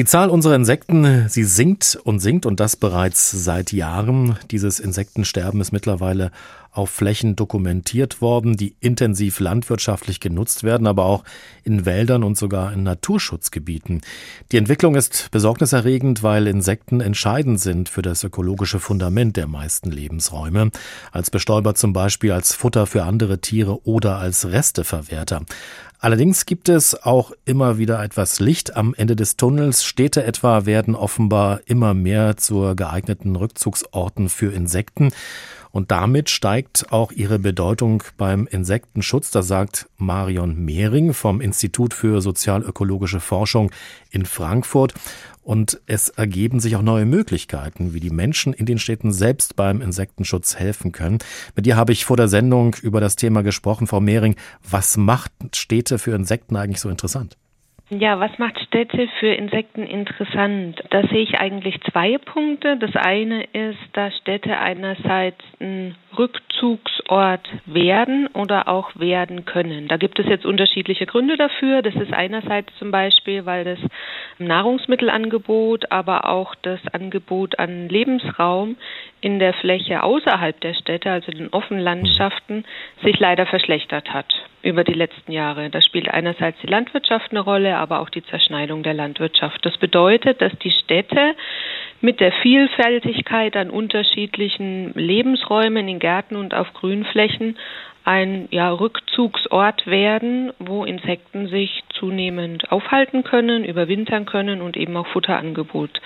Die Zahl unserer Insekten, sie sinkt und sinkt und das bereits seit Jahren. Dieses Insektensterben ist mittlerweile auf Flächen dokumentiert worden, die intensiv landwirtschaftlich genutzt werden, aber auch in Wäldern und sogar in Naturschutzgebieten. Die Entwicklung ist besorgniserregend, weil Insekten entscheidend sind für das ökologische Fundament der meisten Lebensräume, als Bestäuber zum Beispiel, als Futter für andere Tiere oder als Resteverwerter. Allerdings gibt es auch immer wieder etwas Licht am Ende des Tunnels. Städte etwa werden offenbar immer mehr zur geeigneten Rückzugsorten für Insekten. Und damit steigt auch ihre Bedeutung beim Insektenschutz. Das sagt Marion Mehring vom Institut für sozialökologische Forschung in Frankfurt. Und es ergeben sich auch neue Möglichkeiten, wie die Menschen in den Städten selbst beim Insektenschutz helfen können. Mit dir habe ich vor der Sendung über das Thema gesprochen, Frau Mehring. Was macht Städte für Insekten eigentlich so interessant? Ja, was macht Städte für Insekten interessant? Da sehe ich eigentlich zwei Punkte. Das eine ist, dass Städte einerseits ein Rückzugsort werden oder auch werden können. Da gibt es jetzt unterschiedliche Gründe dafür. Das ist einerseits zum Beispiel, weil das Nahrungsmittelangebot, aber auch das Angebot an Lebensraum in der Fläche außerhalb der Städte, also den offenen Landschaften, sich leider verschlechtert hat über die letzten Jahre. Da spielt einerseits die Landwirtschaft eine Rolle, aber auch die Zerschneidung der Landwirtschaft. Das bedeutet, dass die Städte mit der Vielfältigkeit an unterschiedlichen Lebensräumen in Gärten und auf Grünflächen ein ja, Rückzugsort werden, wo Insekten sich zunehmend aufhalten können, überwintern können und eben auch Futterangebot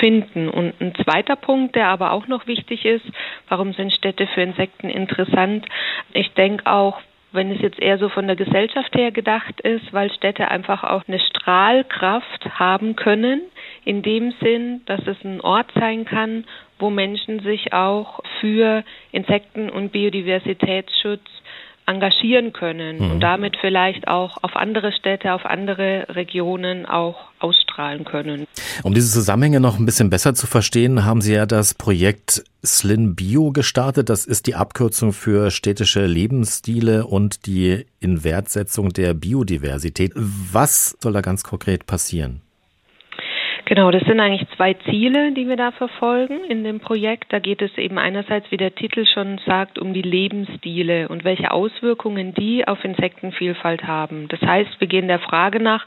finden. Und ein zweiter Punkt, der aber auch noch wichtig ist, warum sind Städte für Insekten interessant? Ich denke auch, wenn es jetzt eher so von der Gesellschaft her gedacht ist, weil Städte einfach auch eine Strahlkraft haben können, in dem Sinn, dass es ein Ort sein kann, wo Menschen sich auch für Insekten- und Biodiversitätsschutz engagieren können mhm. und damit vielleicht auch auf andere Städte, auf andere Regionen auch ausstrahlen können. Um diese Zusammenhänge noch ein bisschen besser zu verstehen, haben Sie ja das Projekt Slin Bio gestartet. Das ist die Abkürzung für städtische Lebensstile und die Inwertsetzung der Biodiversität. Was soll da ganz konkret passieren? Genau, das sind eigentlich zwei Ziele, die wir da verfolgen in dem Projekt. Da geht es eben einerseits, wie der Titel schon sagt, um die Lebensstile und welche Auswirkungen die auf Insektenvielfalt haben. Das heißt, wir gehen der Frage nach,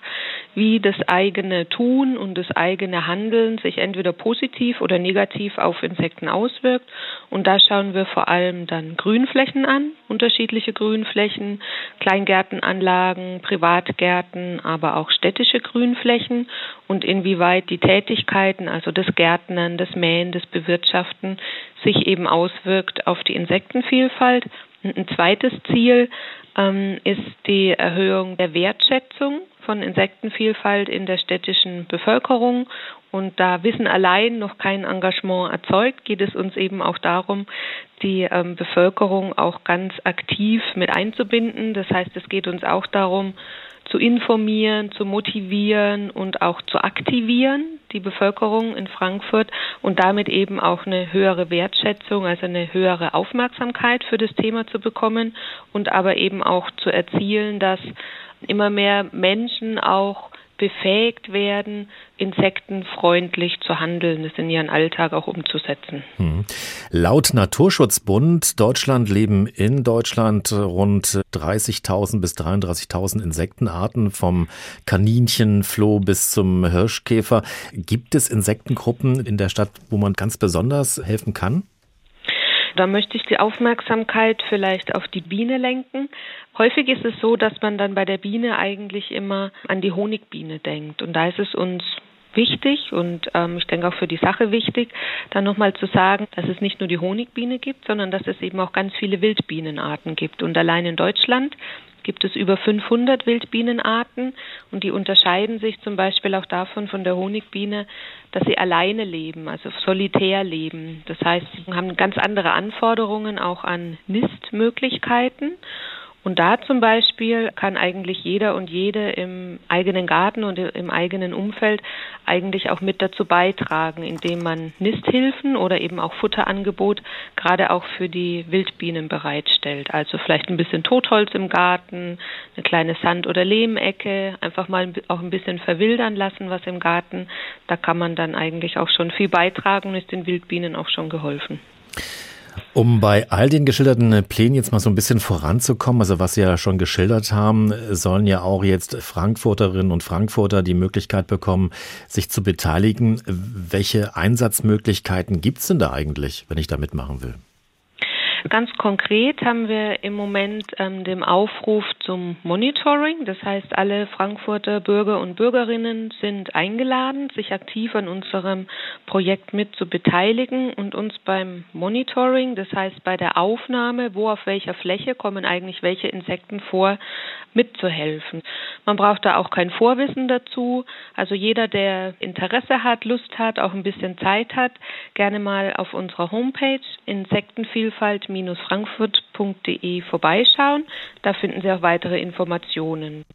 wie das eigene Tun und das eigene Handeln sich entweder positiv oder negativ auf Insekten auswirkt. Und da schauen wir vor allem dann Grünflächen an, unterschiedliche Grünflächen, Kleingärtenanlagen, Privatgärten, aber auch städtische Grünflächen und inwieweit die Tätigkeiten, also das Gärtnern, das Mähen, das Bewirtschaften, sich eben auswirkt auf die Insektenvielfalt. Und ein zweites Ziel ähm, ist die Erhöhung der Wertschätzung von Insektenvielfalt in der städtischen Bevölkerung. Und da Wissen allein noch kein Engagement erzeugt, geht es uns eben auch darum, die ähm, Bevölkerung auch ganz aktiv mit einzubinden. Das heißt, es geht uns auch darum, zu informieren, zu motivieren und auch zu aktivieren, die Bevölkerung in Frankfurt und damit eben auch eine höhere Wertschätzung, also eine höhere Aufmerksamkeit für das Thema zu bekommen und aber eben auch zu erzielen, dass immer mehr Menschen auch befähigt werden, insektenfreundlich zu handeln, es in ihren Alltag auch umzusetzen. Hm. Laut Naturschutzbund Deutschland leben in Deutschland rund 30.000 bis 33.000 Insektenarten vom Kaninchen, Floh bis zum Hirschkäfer. Gibt es Insektengruppen in der Stadt, wo man ganz besonders helfen kann? Da möchte ich die Aufmerksamkeit vielleicht auf die Biene lenken. Häufig ist es so, dass man dann bei der Biene eigentlich immer an die Honigbiene denkt. Und da ist es uns wichtig und ähm, ich denke auch für die Sache wichtig, dann nochmal zu sagen, dass es nicht nur die Honigbiene gibt, sondern dass es eben auch ganz viele Wildbienenarten gibt. Und allein in Deutschland gibt es über 500 Wildbienenarten und die unterscheiden sich zum Beispiel auch davon von der Honigbiene, dass sie alleine leben, also solitär leben. Das heißt, sie haben ganz andere Anforderungen auch an Nistmöglichkeiten Und da zum Beispiel kann eigentlich jeder und jede im eigenen Garten und im eigenen Umfeld eigentlich auch mit dazu beitragen, indem man Nisthilfen oder eben auch Futterangebot gerade auch für die Wildbienen bereitstellt. Also vielleicht ein bisschen Totholz im Garten, eine kleine Sand- oder Lehmecke, einfach mal auch ein bisschen verwildern lassen, was im Garten. Da kann man dann eigentlich auch schon viel beitragen und ist den Wildbienen auch schon geholfen. Um bei all den geschilderten Plänen jetzt mal so ein bisschen voranzukommen, also was Sie ja schon geschildert haben, sollen ja auch jetzt Frankfurterinnen und Frankfurter die Möglichkeit bekommen, sich zu beteiligen. Welche Einsatzmöglichkeiten gibt es denn da eigentlich, wenn ich da mitmachen will? Ganz konkret haben wir im Moment ähm, den Aufruf zum Monitoring. Das heißt, alle Frankfurter Bürger und Bürgerinnen sind eingeladen, sich aktiv an unserem Projekt mit zu beteiligen und uns beim Monitoring, das heißt bei der Aufnahme, wo auf welcher Fläche kommen eigentlich welche Insekten vor, mitzuhelfen. Man braucht da auch kein Vorwissen dazu. Also jeder, der Interesse hat, Lust hat, auch ein bisschen Zeit hat, gerne mal auf unserer Homepage Insektenvielfalt-frankfurt.de vorbeischauen. Da finden Sie auch weitere Informationen.